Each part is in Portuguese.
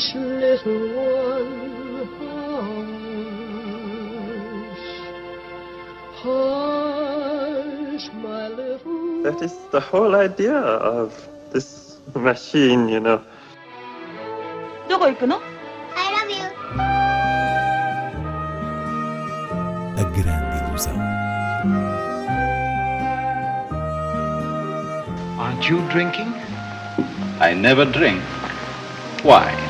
Hush, little one, hush. Hush, my little That is the whole idea of this machine, you know. どこ行くの I love you. A grande ilusão. Aren't you drinking? I never drink. Why?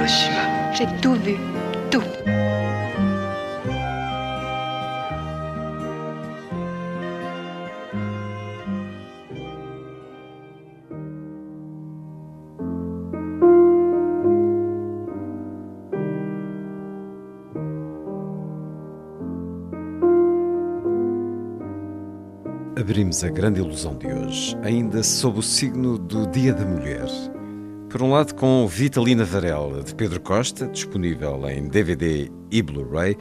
Hiroshima. J'ai tout vu. Tout. Abrimos a grande ilusão de hoje, ainda sob o signo do Dia da Mulher. Por um lado, com Vitalina Varela, de Pedro Costa, disponível em DVD e Blu-ray.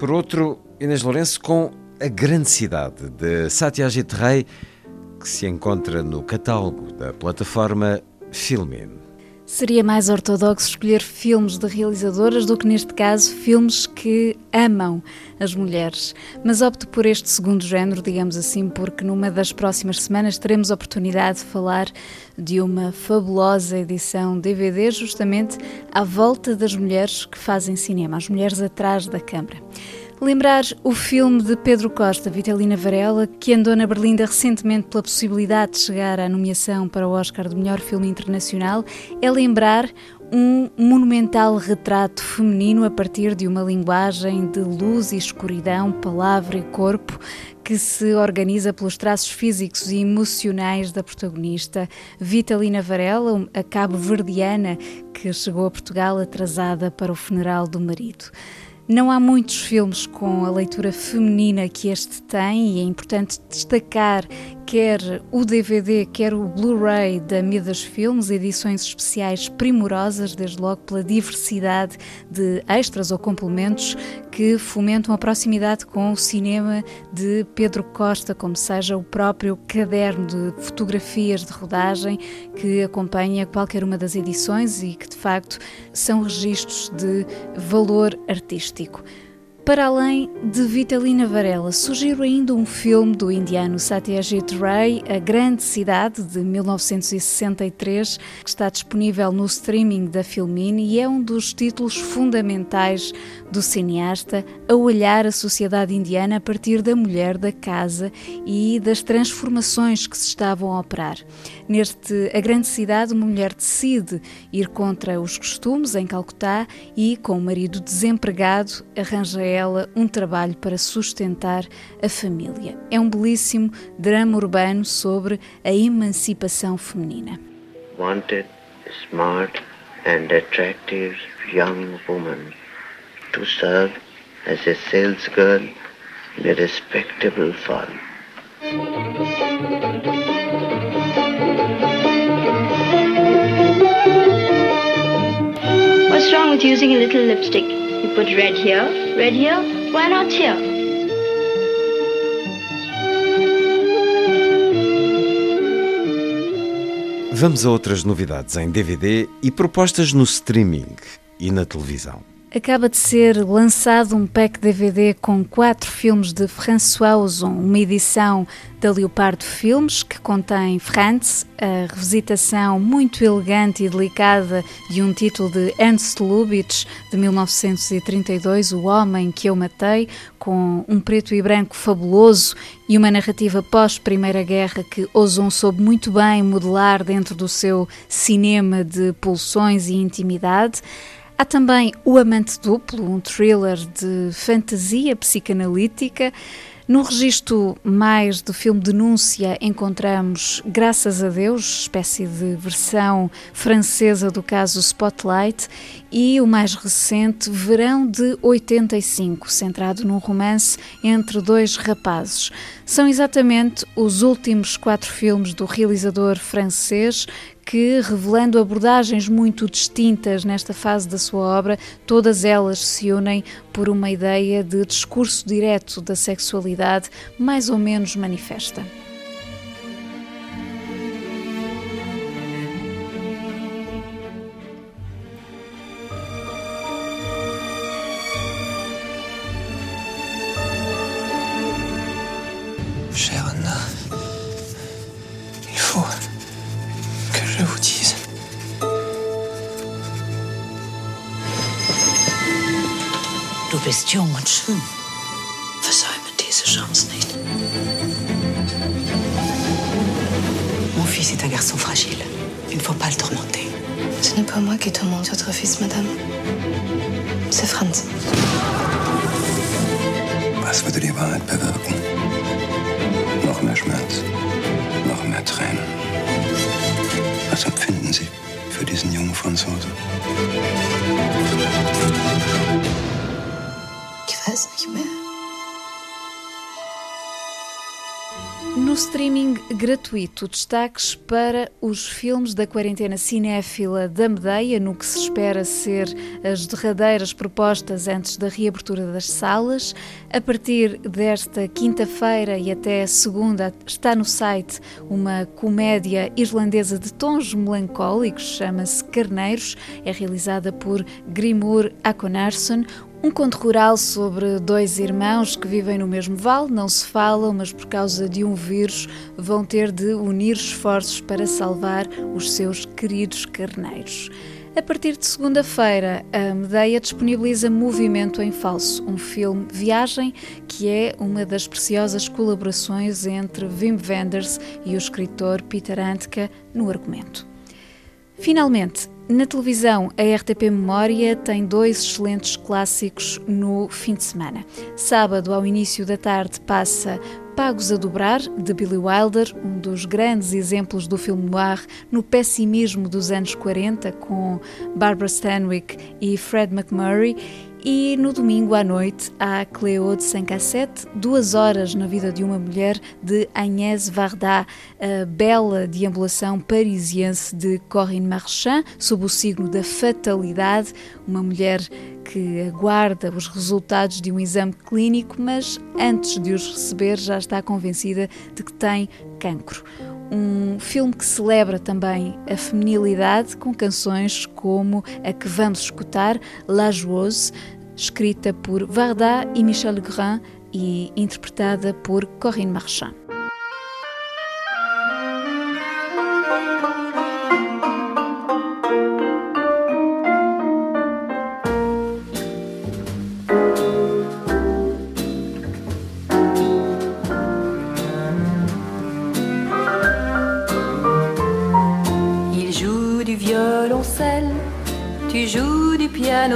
Por outro, Inês Lourenço com A Grande Cidade, de Satyajit Ray, que se encontra no catálogo da plataforma Filmin. Seria mais ortodoxo escolher filmes de realizadoras do que, neste caso, filmes que amam as mulheres. Mas opto por este segundo género, digamos assim, porque numa das próximas semanas teremos a oportunidade de falar de uma fabulosa edição DVD, justamente à volta das mulheres que fazem cinema, as mulheres atrás da câmara. Lembrar o filme de Pedro Costa, Vitalina Varela, que andou na Berlinda recentemente pela possibilidade de chegar à nomeação para o Oscar de Melhor Filme Internacional, é lembrar um monumental retrato feminino a partir de uma linguagem de luz e escuridão, palavra e corpo, que se organiza pelos traços físicos e emocionais da protagonista, Vitalina Varela, a cabo-verdiana que chegou a Portugal atrasada para o funeral do marido. Não há muitos filmes com a leitura feminina que este tem e é importante destacar quer o DVD, quer o Blu-ray da Midas Filmes, edições especiais primorosas, desde logo pela diversidade de extras ou complementos que fomentam a proximidade com o cinema de Pedro Costa, como seja o próprio caderno de fotografias de rodagem que acompanha qualquer uma das edições e que de facto são registros de valor artístico. Para além de Vitalina Varela, surgiu ainda um filme do indiano Satyajit Ray, A Grande Cidade, de 1963, que está disponível no streaming da Filmin e é um dos títulos fundamentais do cineasta a olhar a sociedade indiana a partir da mulher da casa e das transformações que se estavam a operar. Neste A Grande Cidade, uma mulher decide ir contra os costumes em Calcutá e, com o marido desempregado, arranja ela um trabalho para sustentar a família. É um belíssimo drama urbano sobre a emancipação feminina. Wanted, smart and attractive young woman to serve as a sales girl in a respectable firm. What's wrong with using a little lipstick? Put red here, red here, why not here? Vamos a outras novidades em DVD e propostas no streaming e na televisão. Acaba de ser lançado um pack DVD com quatro filmes de François Ozon, uma edição da Leopardo Filmes que contém Franz, a revisitação muito elegante e delicada de um título de Ernst Lubitsch de 1932, O Homem que Eu Matei, com um preto e branco fabuloso e uma narrativa pós-Primeira Guerra que Ozon soube muito bem modelar dentro do seu cinema de pulsões e intimidade. Há também O Amante Duplo, um thriller de fantasia psicanalítica. No registro mais do filme Denúncia encontramos Graças a Deus, espécie de versão francesa do caso Spotlight, e o mais recente Verão de 85, centrado num romance entre dois rapazes. São exatamente os últimos quatro filmes do realizador francês que, revelando abordagens muito distintas nesta fase da sua obra, todas elas se unem por uma ideia de discurso direto da sexualidade, mais ou menos manifesta. Sharon. Bist jung und schön. Versäume diese Chance nicht. Mon fils est un garçon fragile. Il ne faut pas le tourmenter. Ce n'est pas moi qui tourmente votre fils, madame. C'est Franz. Was würde die Wahrheit bewirken? Noch mehr Schmerz, noch mehr Tränen. Was empfinden Sie für diesen jungen Franzosen? No streaming gratuito, destaques para os filmes da quarentena cinéfila da Medeia, no que se espera ser as derradeiras propostas antes da reabertura das salas. A partir desta quinta-feira e até segunda, está no site uma comédia irlandesa de tons melancólicos, chama-se Carneiros, é realizada por Grimur Akonarsson. Um conto rural sobre dois irmãos que vivem no mesmo vale, não se falam, mas por causa de um vírus vão ter de unir esforços para salvar os seus queridos carneiros. A partir de segunda-feira, a Medeia disponibiliza Movimento em Falso, um filme Viagem, que é uma das preciosas colaborações entre Wim Wenders e o escritor Peter Handke no argumento. Finalmente, na televisão, a RTP Memória tem dois excelentes clássicos no fim de semana. Sábado, ao início da tarde, passa Pagos a Dobrar, de Billy Wilder, um dos grandes exemplos do filme noir no pessimismo dos anos 40, com Barbara Stanwyck e Fred McMurray. E no domingo à noite há Cleo de Sem Cassete, duas horas na vida de uma mulher de Agnès Varda, a bela deambulação parisiense de Corinne Marchand, sob o signo da fatalidade, uma mulher que aguarda os resultados de um exame clínico, mas antes de os receber já está convencida de que tem cancro. Um filme que celebra também a feminilidade com canções como a que vamos escutar, La Joueuse, escrita por Varda e Michel Legrand e interpretada por Corinne Marchand.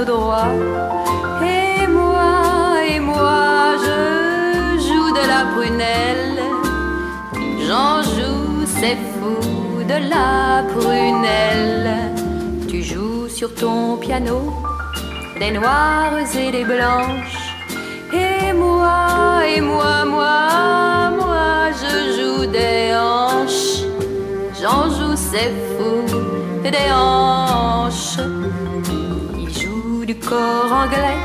Droit. Et moi, et moi, je joue de la prunelle. J'en joue, c'est fou, de la prunelle. Tu joues sur ton piano des noires et des blanches. Et moi, et moi, moi, moi, je joue des hanches. J'en joue, c'est fou, des hanches. Corps anglais,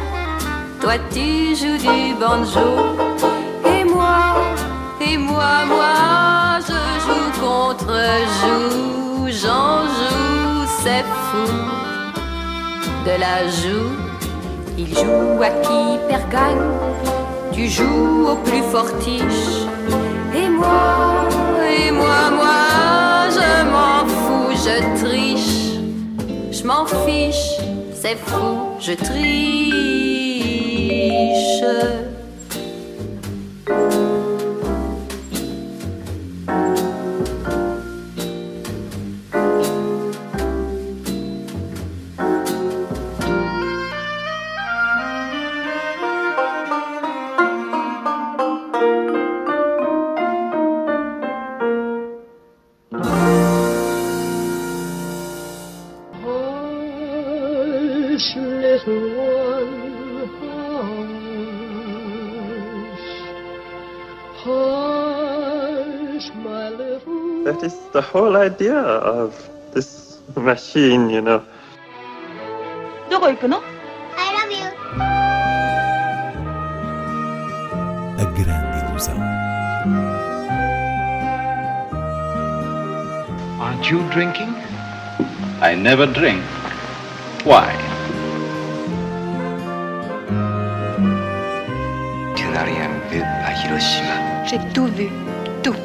toi tu joues du banjo. Et moi, et moi, moi, je joue contre joue. J'en joue, c'est fou, de la joue. Il joue à qui perd gagne, tu joues au plus fortiche. Et moi, et moi, moi, je m'en fous, je triche. Je m'en fiche, c'est fou, je triche. That is the whole idea of this machine, you know. どこ行くの I love you. A grande ilusão. Aren't you drinking? I never drink. Why? Can n'a rien vu à Hiroshima. J'ai tout vu, tout.